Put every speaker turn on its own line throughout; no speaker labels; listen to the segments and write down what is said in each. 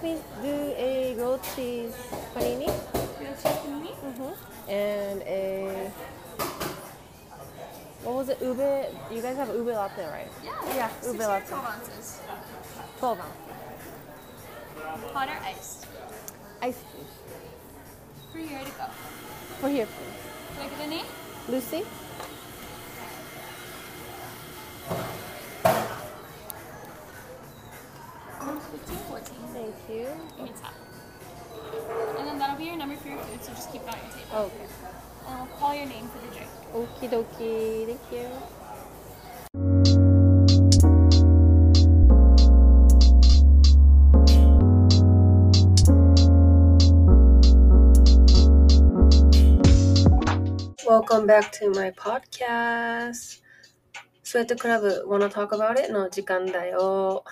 Please do a grilled cheese panini?
Grilled cheese panini?
Mm-hmm. And a what was it? Ube. You guys have ube latte, right?
Yeah.
Yeah, ube latte.
12 ounces.
Twelve ounce.
Hot or iced?
Ice please.
For here to go.
For here, please.
Do I get a name?
Lucy.
Fifteen, fourteen.
Thank you.
Give me top. And then that'll be your number for your food, so just keep it on your table.
Okay.
And we'll call your name for the drink.
Okie dokie. Thank you. 'Welcome back to my podcast. スウェットクラブ Wanna Talk About It の時間だよ。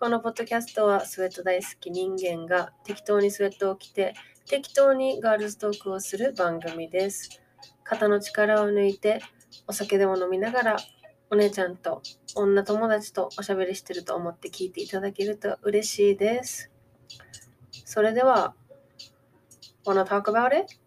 このポッドキャストはスウェット大好き人間が適当にスウェットを着て適当にガールズトークをする番組です。肩の力を抜いてお酒でも飲みながらお姉ちゃんと女友達とおしゃべりしてると思って聞いていただけると嬉しいです。それでは Wanna talk about it?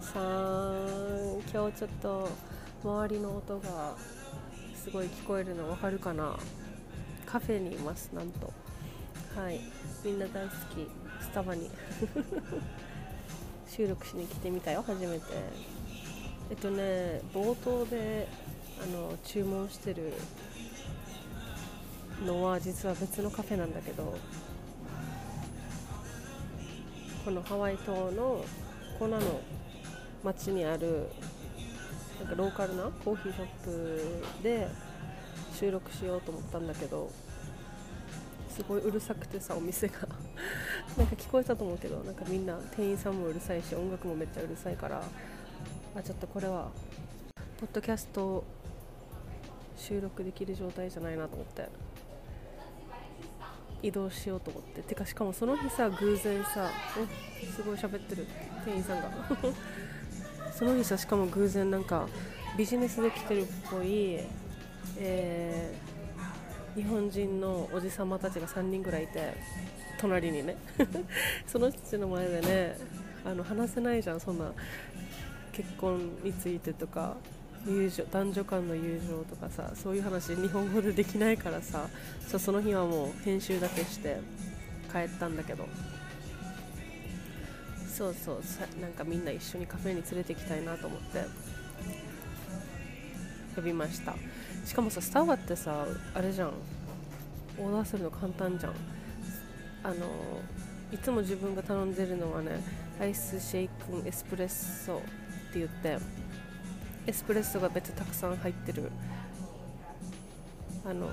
さん今日ちょっと周りの音がすごい聞こえるのわかるかな？カフェにいますなんと。はい。みんな大好き。スタバに。収録しに来てみたよ初めて。えっとね冒頭であの注文してるのは実は別のカフェなんだけどこのハワイ島のコナの町にあるなんかローカルなコーヒーショップで収録しようと思ったんだけどすごいうるさくてさお店が。なんか聞こえたと思うけどなんかみんな店員さんもうるさいし音楽もめっちゃうるさいからあちょっとこれはポッドキャスト収録できる状態じゃないなと思って。移動しようと思って。てかしかもその日さ偶然さえすごい喋ってる店員さんが。その日さしかも偶然なんかビジネスで来てるっぽい、えー日本人のおじさまたちが3人ぐらいいて隣にね。その人たちの前でねあの話せないじゃんそんな結婚についてとか友情男女間の友情とかさそういう話日本語でできないからさそうその日はもう編集だけして帰ったんだけど。そうそうなんかみんな一緒にカフェに連れて行きたいなと思って。呼びました。しかもさスタバってさあれじゃん。オーダーするの簡単じゃん。あのいつも自分が頼んでるのはねアイスシェイクエスプレッソって言ってエスプレッソが別にたくさん入ってる。あの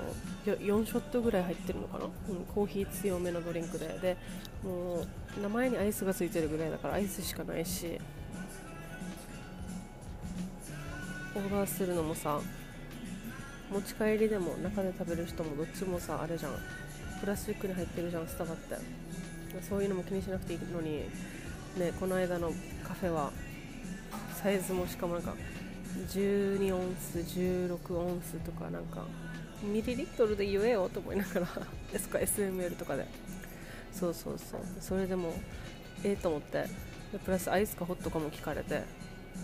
4ショットぐらい入ってるのかな、うん、コーヒー強めのドリンクで。でもう名前にアイスがついてるぐらいだからアイスしかないしオーダーするのもさ持ち帰りでも中で食べる人もどっちもさあれじゃん。プラスチックに入ってるじゃんスタバって。そういうのも気にしなくていいのにねこの間のカフェはサイズもしかもなんか12オンス16オンスとかなんかミリリットルで言えよと思いながらですか SML とかで。そうそうそう。それでもええと思って。でプラスアイスかホットかも聞かれて。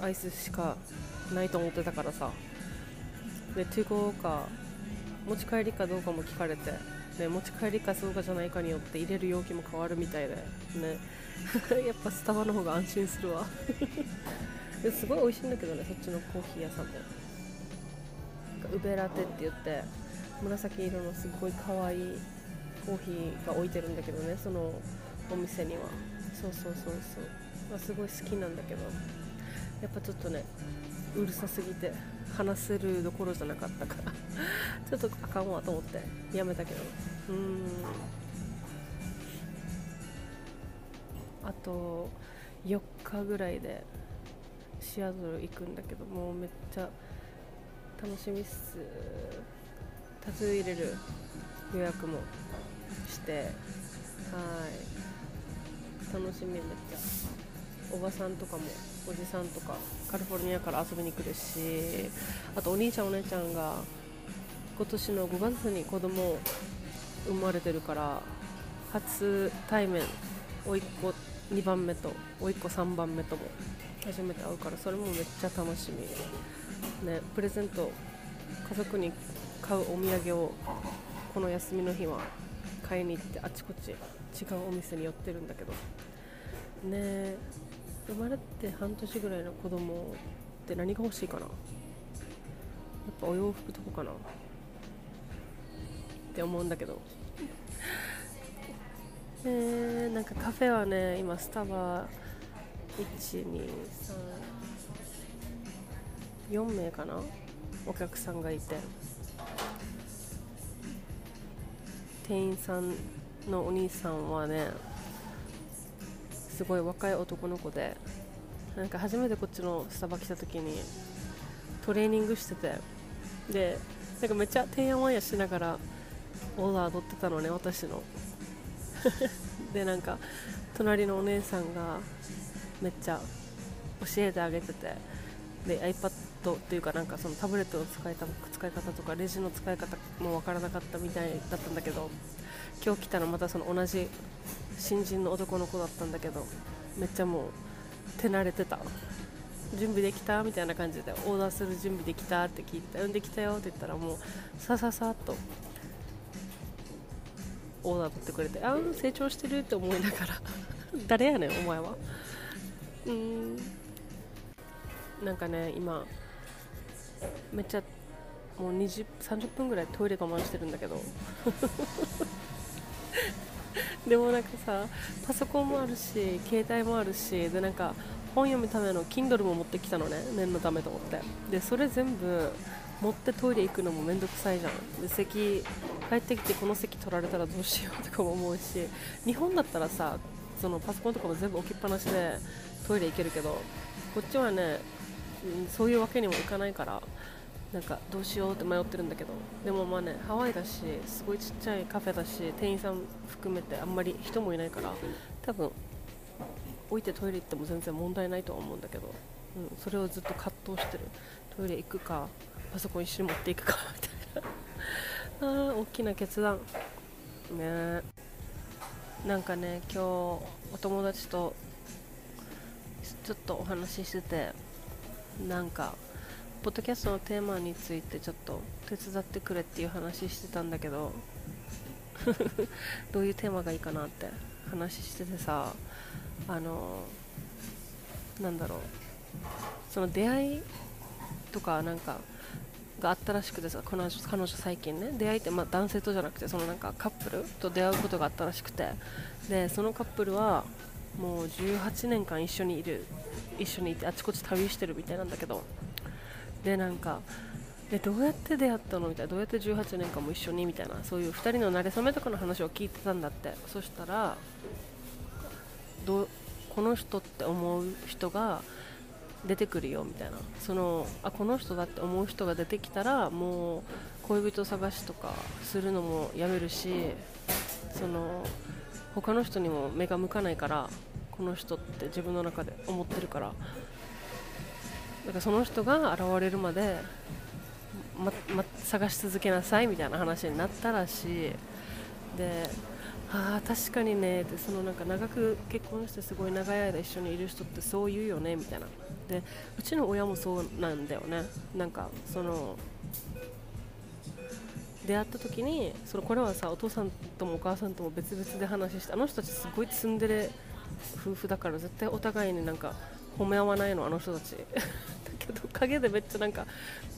アイスしかないと思ってたからさ。でトゥゴーか持ち帰りかどうかも聞かれて。で持ち帰りかそうかじゃないかによって入れる容器も変わるみたいで。ね やっぱスタバの方が安心するわ。ですごい美味しいんだけどねそっちのコーヒー屋さんも。ウベラテって言って紫色のすごい可愛いコーヒーが置いてるんだけどねそのお店には。そうそうそうそう、まあ、すごい好きなんだけど。やっぱちょっとねうるさすぎて話せるどころじゃなかったから。ちょっとあかんわと思ってやめたけど。うん。あと4日ぐらいでシアトル行くんだけどもうめっちゃ楽しみっす。タトゥー入れる。予約もしてはい。楽しみめっちゃ。おばさんとかもおじさんとかカリフォルニアから遊びに来るしあとお兄ちゃんお姉ちゃんが今年の5月に子供生まれてるから初対面甥っ子2番目と甥っ子3番目とも初めて会うからそれもめっちゃ楽しみ。ねプレゼント家族に買うお土産をこの休みの日は買いに行ってあちこち違うお店に寄ってるんだけど。ね生まれて半年ぐらいの子供って何が欲しいかな。やっぱお洋服とかかな。って思うんだけど。えー、なんかカフェはね今スタバ1234名かな。お客さんがいて。店員さんのお兄さんはねすごい若い男の子でなんか初めてこっちのスタバ来た時にトレーニングしててでなんかめっちゃてんやわんやしながらオーダー取ってたのね私の。でなんか隣のお姉さんがめっちゃ教えてあげててで iPad っていうかなんかそのタブレットの使いた使い方とかレジの使い方もわからなかったみたいだったんだけど今日来たらまたその同じ新人の男の子だったんだけどめっちゃもう手慣れてた。準備できたみたいな感じでオーダーする準備できたって聞いてうんできたよって言ったらもうさささっとオーダー取ってくれてあうん成長してるって思いながら。誰やねんお前は。うん。なんかね今めっちゃもう20 30分ぐらいトイレ我慢してるんだけど。でもなんかさパソコンもあるし携帯もあるしでなんか本読むための Kindle も持ってきたのね念のためと思って。でそれ全部持ってトイレ行くのもめんどくさいじゃん。で席帰ってきてこの席取られたらどうしようとかも思うし日本だったらさそのパソコンとかも全部置きっぱなしでトイレ行けるけどこっちはね、うん、そういうわけにもいかないからなんかどうしようって迷ってるんだけど。でもまあねハワイだしすごいちっちゃいカフェだし店員さん含めてあんまり人もいないから多分置いてトイレ行っても全然問題ないとは思うんだけど、うん、それをずっと葛藤してる。トイレ行くかパソコン一緒に持っていくかみたいな。あー大きな決断。ね。なんかね今日お友達とちょっとお話ししててなんかポッドキャストのテーマについてちょっと手伝ってくれっていう話してたんだけど どういうテーマがいいかなって話しててさあのなんだろう。その出会いとかなんかがあったらしくてさ彼女彼女最近ね。出会いって、まあ、男性とじゃなくてそのなんかカップルと出会うことがあったらしくて。でそのカップルはもう18年間一緒にいる。一緒にいてあちこち旅してるみたいなんだけど。でなんかでどうやって出会ったの？みたいな。どうやって18年間も一緒に？みたいな。そういう2人の馴れ初めとかの話を聞いてたんだって。そしたらどこの人って思う人が出てくるよみたいな。そのあこの人だって思う人が出てきたらもう恋人探しとかするのもやめるしその他の人にも目が向かないからこの人って自分の中で思ってるから。だかその人が現れるまで、まま、探し続けなさいみたいな話になったらしい。でああ確かにねってそのなんか長く結婚してすごい長い間一緒にいる人ってそう言うよねみたいな。でうちの親もそうなんだよね。なんかその出会った時にそのこれはさお父さんともお母さんとも別々で話してあの人たちすごいツンデレ夫婦だから絶対お互いになんか褒め合わないのあの人たち。だけど陰でめっちゃなんか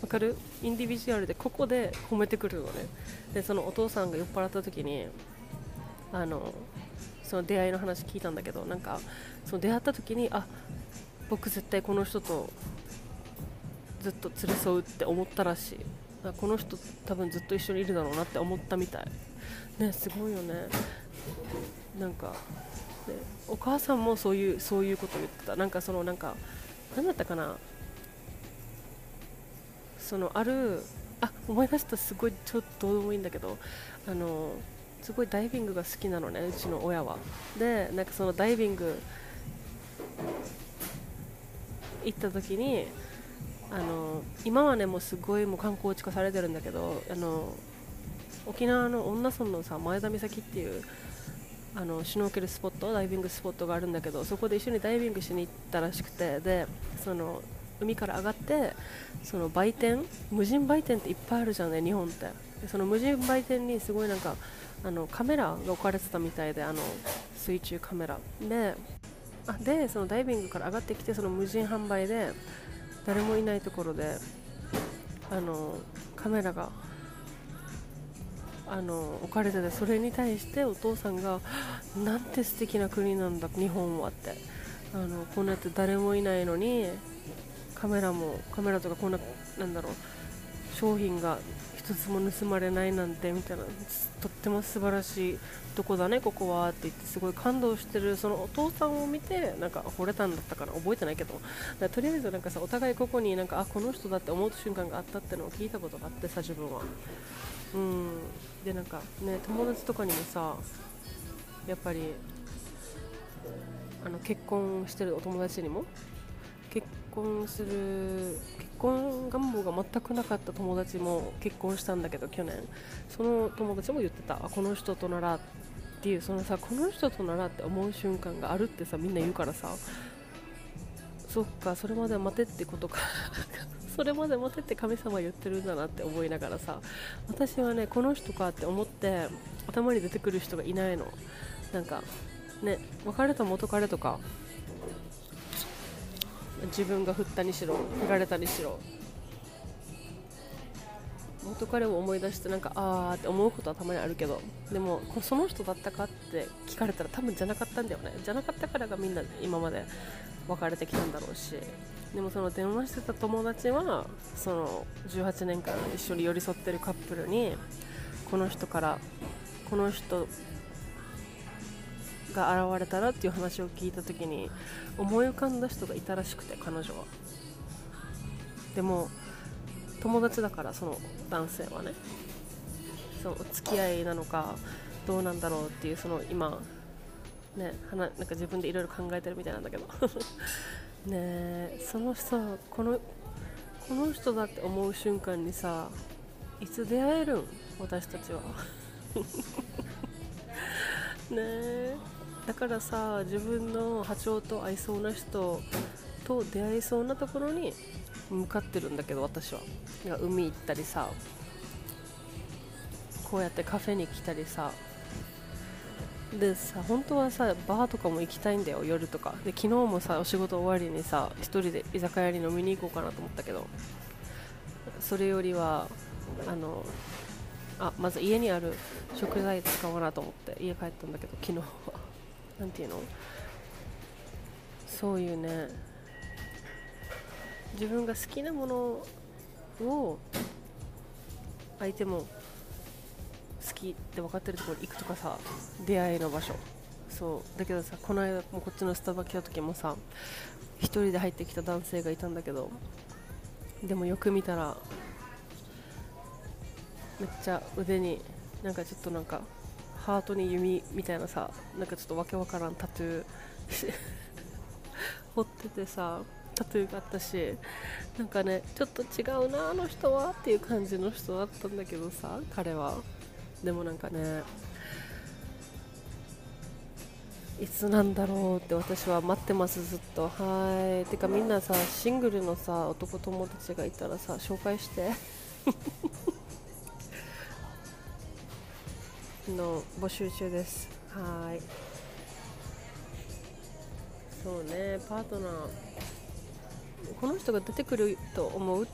わかる？インディビジュアルでここで褒めてくるのね。でそのお父さんが酔っ払った時にあのその出会いの話聞いたんだけどなんかその出会った時にあ僕絶対この人とずっと連れ添うって思ったらしい。この人多分ずっと一緒にいるだろうなって思ったみたい。ねすごいよね。なんかお母さんもそういうそういうこと言ってた。なんかそのなんか何だったかな。そのあるあ思い出したすごいちょっとどうでもいいんだけどあのすごいダイビングが好きなのねうちの親は。でなんかそのダイビング行った時にあの今はねもうすごいもう観光地化されてるんだけどあの沖縄の恩納村のさ前田岬っていうあのシュノーケルスポットダイビングスポットがあるんだけどそこで一緒にダイビングしに行ったらしくてでその海から上がってその売店無人売店っていっぱいあるじゃんね日本って。その無人売店にすごいなんかあのカメラが置かれてたみたいであの水中カメラ。であでそのダイビングから上がってきてその無人販売で誰もいないところであのカメラがあの置かれててそれに対してお父さんがなんて素敵な国なんだ日本はって。あのこんなやって誰もいないのにカメラもカメラとかこんななんだろう商品が一つも盗まれないなんてみたいなとっても素晴らしいとこだねここはって言ってすごい感動してるそのお父さんを見てなんか惚れたんだったかな覚えてないけど。とりあえずなんかさお互いここになんかあこの人だって思う瞬間があったってのを聞いたことがあってさ自分は。うん。でなんかね友達とかにもさやっぱりあの結婚してるお友達にも結婚する結婚願望が全くなかった友達も結婚したんだけど去年。その友達も言ってた。この人とならっていう。そのさこの人とならって思う瞬間があるってさみんな言うからさ。そっかそれまで待てってことか。それまで待てって神様言ってるんだなって思いながらさ私はねこの人かって思って頭に出てくる人がいないの。なんかね別れた元彼とか自分が振ったにしろ振られたにしろ元彼を思い出してなんかあーって思うことはたまにあるけどでもその人だったかって聞かれたら多分じゃなかったんだよね。じゃなかったからがみんな今まで別れてきたんだろうし。でもその電話してた友達はその18年間一緒に寄り添ってるカップルにこの人からこの人が現れたらっていう話を聞いた時に思い浮かんだ人がいたらしくて彼女は。でも友達だからその男性はね。その付き合いなのかどうなんだろうっていうその今ねなんか自分でいろいろ考えてるみたいなんだけど。ねその人このこの人だって思う瞬間にさいつ出会えるん？私たちは。ねだからさ自分の波長と合いそうな人と出会いそうなところに向かってるんだけど私は。海行ったりさこうやってカフェに来たりさでさ本当はさバーとかも行きたいんだよ夜とか。で昨日もさお仕事終わりにさ1人で居酒屋に飲みに行こうかなと思ったけどそれよりはあのあまず家にある食材使おうなと思って家帰ったんだけど昨日は。何ていうの？そういうね自分が好きなものを相手も好きって分かってるところ行くとかさ出会いの場所。そう。だけどさこの間もこっちのスタバ来た時もさ1人で入ってきた男性がいたんだけどでもよく見たらめっちゃ腕になんかちょっとなんかハートに弓みたいなさなんかちょっとわけわからんタトゥー 彫っててさタトゥーがあったしなんかねちょっと違うなあの人はっていう感じの人だったんだけどさ彼は。でもなんかねいつなんだろうって私は待ってますずっと。はい。てかみんなさシングルのさ男友達がいたらさ紹介して。の募集中です。はい。そうね。パートナーこの人が出てくると思う？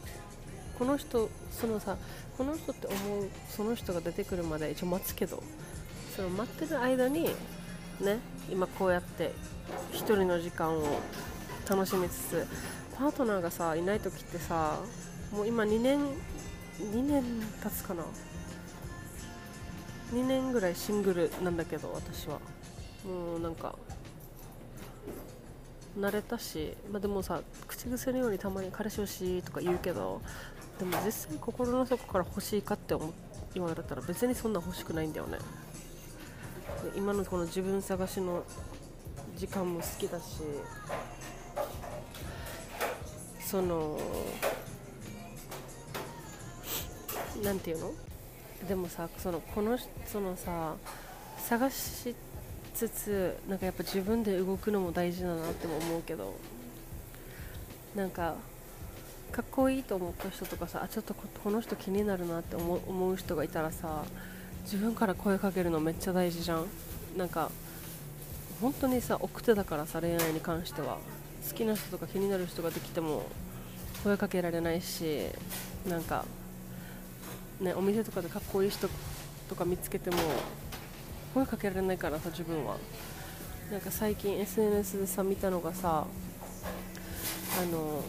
この人そのさこの人って思うその人が出てくるまで一応待つけどその待ってる間にね今こうやって1人の時間を楽しみつつパートナーがさいない時ってさもう今2年2年経つかな？2年ぐらいシングルなんだけど私は。もうなんか慣れたし、まあ、でもさ口癖のようにたまに彼氏欲しいとか言うけどでも実際心の底から欲しいかって思言われたら別にそんな欲しくないんだよね。今のこの自分探しの時間も好きだしそのなんていうの？でもさそのこのそのさ探しつつなんかやっぱ自分で動くのも大事だなっても思うけどなんかかっこいいと思った人とかさあちょっとこの人気になるなって思う思う人がいたらさ自分から声かけるのめっちゃ大事じゃん。なんか本当にさ奥手だからさ恋愛に関しては。好きな人とか気になる人ができても声かけられないしなんかねお店とかでかっこいい人とか見つけても声かけられないからさ自分は。なんか最近 SNS でさ見たのがさあの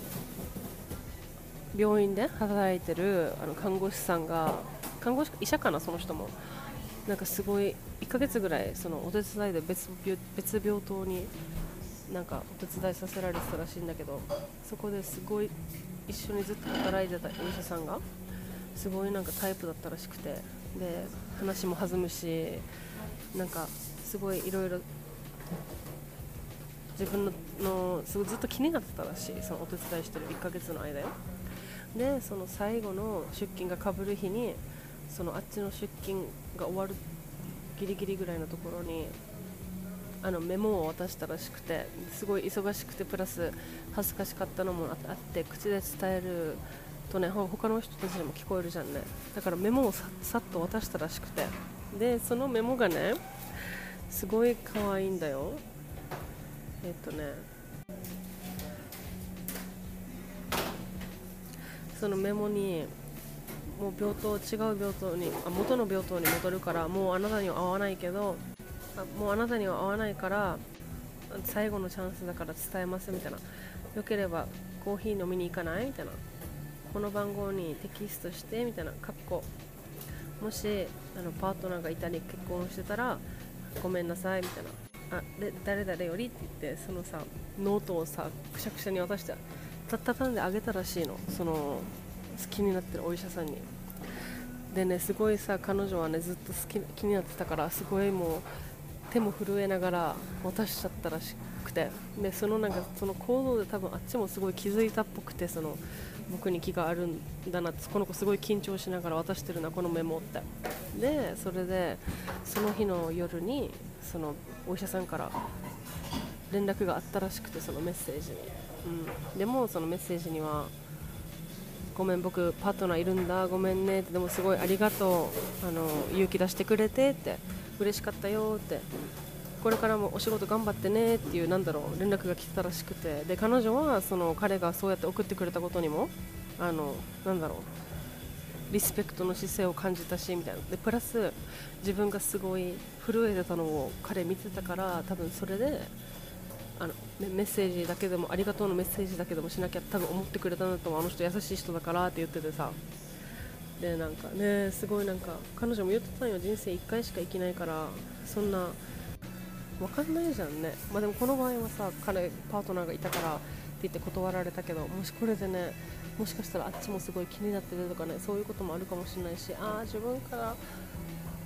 病院で働いてるあの看護師さんが看護師医者かなその人も。なんかすごい1ヶ月ぐらいそのお手伝いで別病別病棟になんかお手伝いさせられてたらしいんだけどそこですごい一緒にずっと働いてたお医者さんがすごいなんかタイプだったらしくてで話も弾むしなんかすごいいろいろ自分ののすごいずっと気になってたらしいそのお手伝いしてる1ヶ月の間よ。でその最後の出勤がかぶる日にそのあっちの出勤が終わるギリギリぐらいのところにあのメモを渡したらしくてすごい忙しくてプラス恥ずかしかったのもあって口で伝えるとね他の人たちにも聞こえるじゃんね。だからメモをささっと渡したらしくて。でそのメモがねすごい可愛いんだよ。えっとねそのメモにもう病棟違う病棟にあ元の病棟に戻るからもうあなたには会わないけどあもうあなたには会わないから最後のチャンスだから伝えますみたいな。よければコーヒー飲みに行かない？みたいな。この番号にテキストしてみたいな。かっこ。もしあのパートナーがいたり結婚してたらごめんなさいみたいな。あで誰々よりって言ってそのさノートをさくしゃくしゃに渡してた畳んであげたらしいの。その好きになってるお医者さんに。でねすごいさ彼女はねずっと好き気になってたからすごいもう手も震えながら渡しちゃったらしくて。でそのなんかその行動で多分あっちもすごい気づいたっぽくてその僕に気があるんだなってこの子すごい緊張しながら渡してるなこのメモって。でそれでその日の夜にそのお医者さんから連絡があったらしくてそのメッセージに、うん、でもそのメッセージにはごめん僕パートナーいるんだごめんねってでもすごいありがとうあの勇気出してくれてって嬉しかったよってこれからもお仕事頑張ってねっていうなんだろう連絡が来てたらしくてで彼女はその彼がそうやって送ってくれたことにもあのなんだろうリスペクトの姿勢を感じたしみたいな。でプラス自分がすごい震えてたのを彼見てたから多分それであのメッセージだけでもありがとうのメッセージだけでもしなきゃ多分思ってくれたんだと思うあの人優しい人だからって言っててさ。でなんかねすごいなんか彼女も言ってたんよ人生1回しか生きないからそんな分かんないじゃんね。まあでもこの場合はさ彼パートナーがいたからって言って断られたけどもしこれでねもしかしたらあっちもすごい気になってるとかねそういうこともあるかもしれないしああ自分から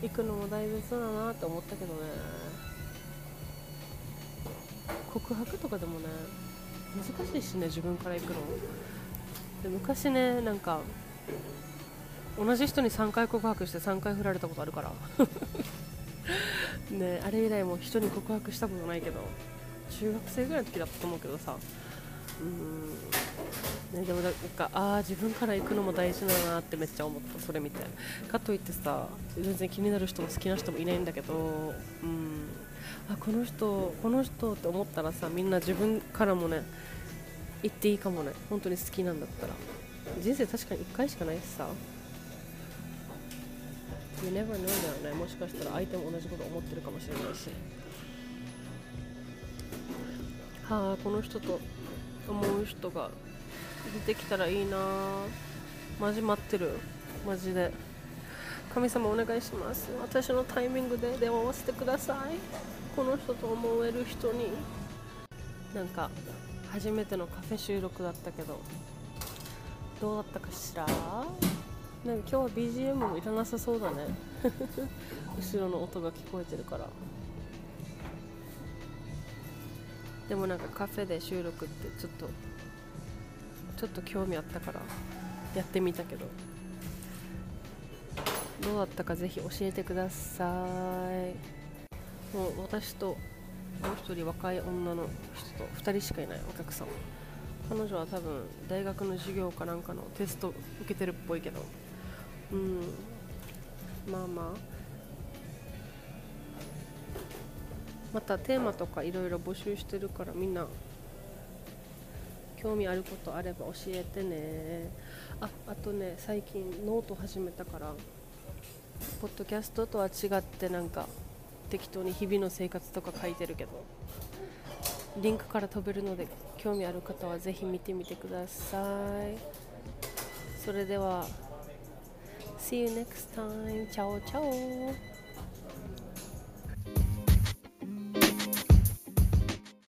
行くのも大切だなって思ったけどね。告白とかでもね難しいしね自分から行くの。で昔ねなんか同じ人に3回告白して3回振られたことあるから。ねあれ以来も人に告白したことないけど中学生ぐらいの時だったと思うけどさ。うん、ね、でもなんかああ自分から行くのも大事だなってめっちゃ思ったそれ見て。かといってさ全然気になる人も好きな人もいないんだけどうん。あこの人この人って思ったらさみんな自分からもね言っていいかもね本当に好きなんだったら。人生確かに1回しかないしさ。You never know だよね。もしかしたら相手も同じこと思ってるかもしれないし。はあこの人と思う人が出てきたらいいなマジ待ってる。マジで。神様お願いします。私のタイミングで電話をしてください。この人と思える人に。なんか初めてのカフェ収録だったけど。どうだったかしら？なんか今日は BGM もいらなさそうだね。後ろの音が聞こえてるから。でもなんかカフェで収録ってちょっとちょっと興味あったからやってみたけど。どうだったかぜひ教えてください。もう私ともう一人若い女の人と2人しかいないお客さん彼女は多分大学の授業かなんかのテスト受けてるっぽいけど。うん。まあまあ。またテーマとかいろいろ募集してるからみんな興味あることあれば教えてね。ああとね最近ノート始めたから。ポッドキャストとは違ってなんか適当に日々の生活とか書いてるけどリンクから飛べるので興味ある方はぜひ見てみてくださいそれでは See you next time. チャオチャオ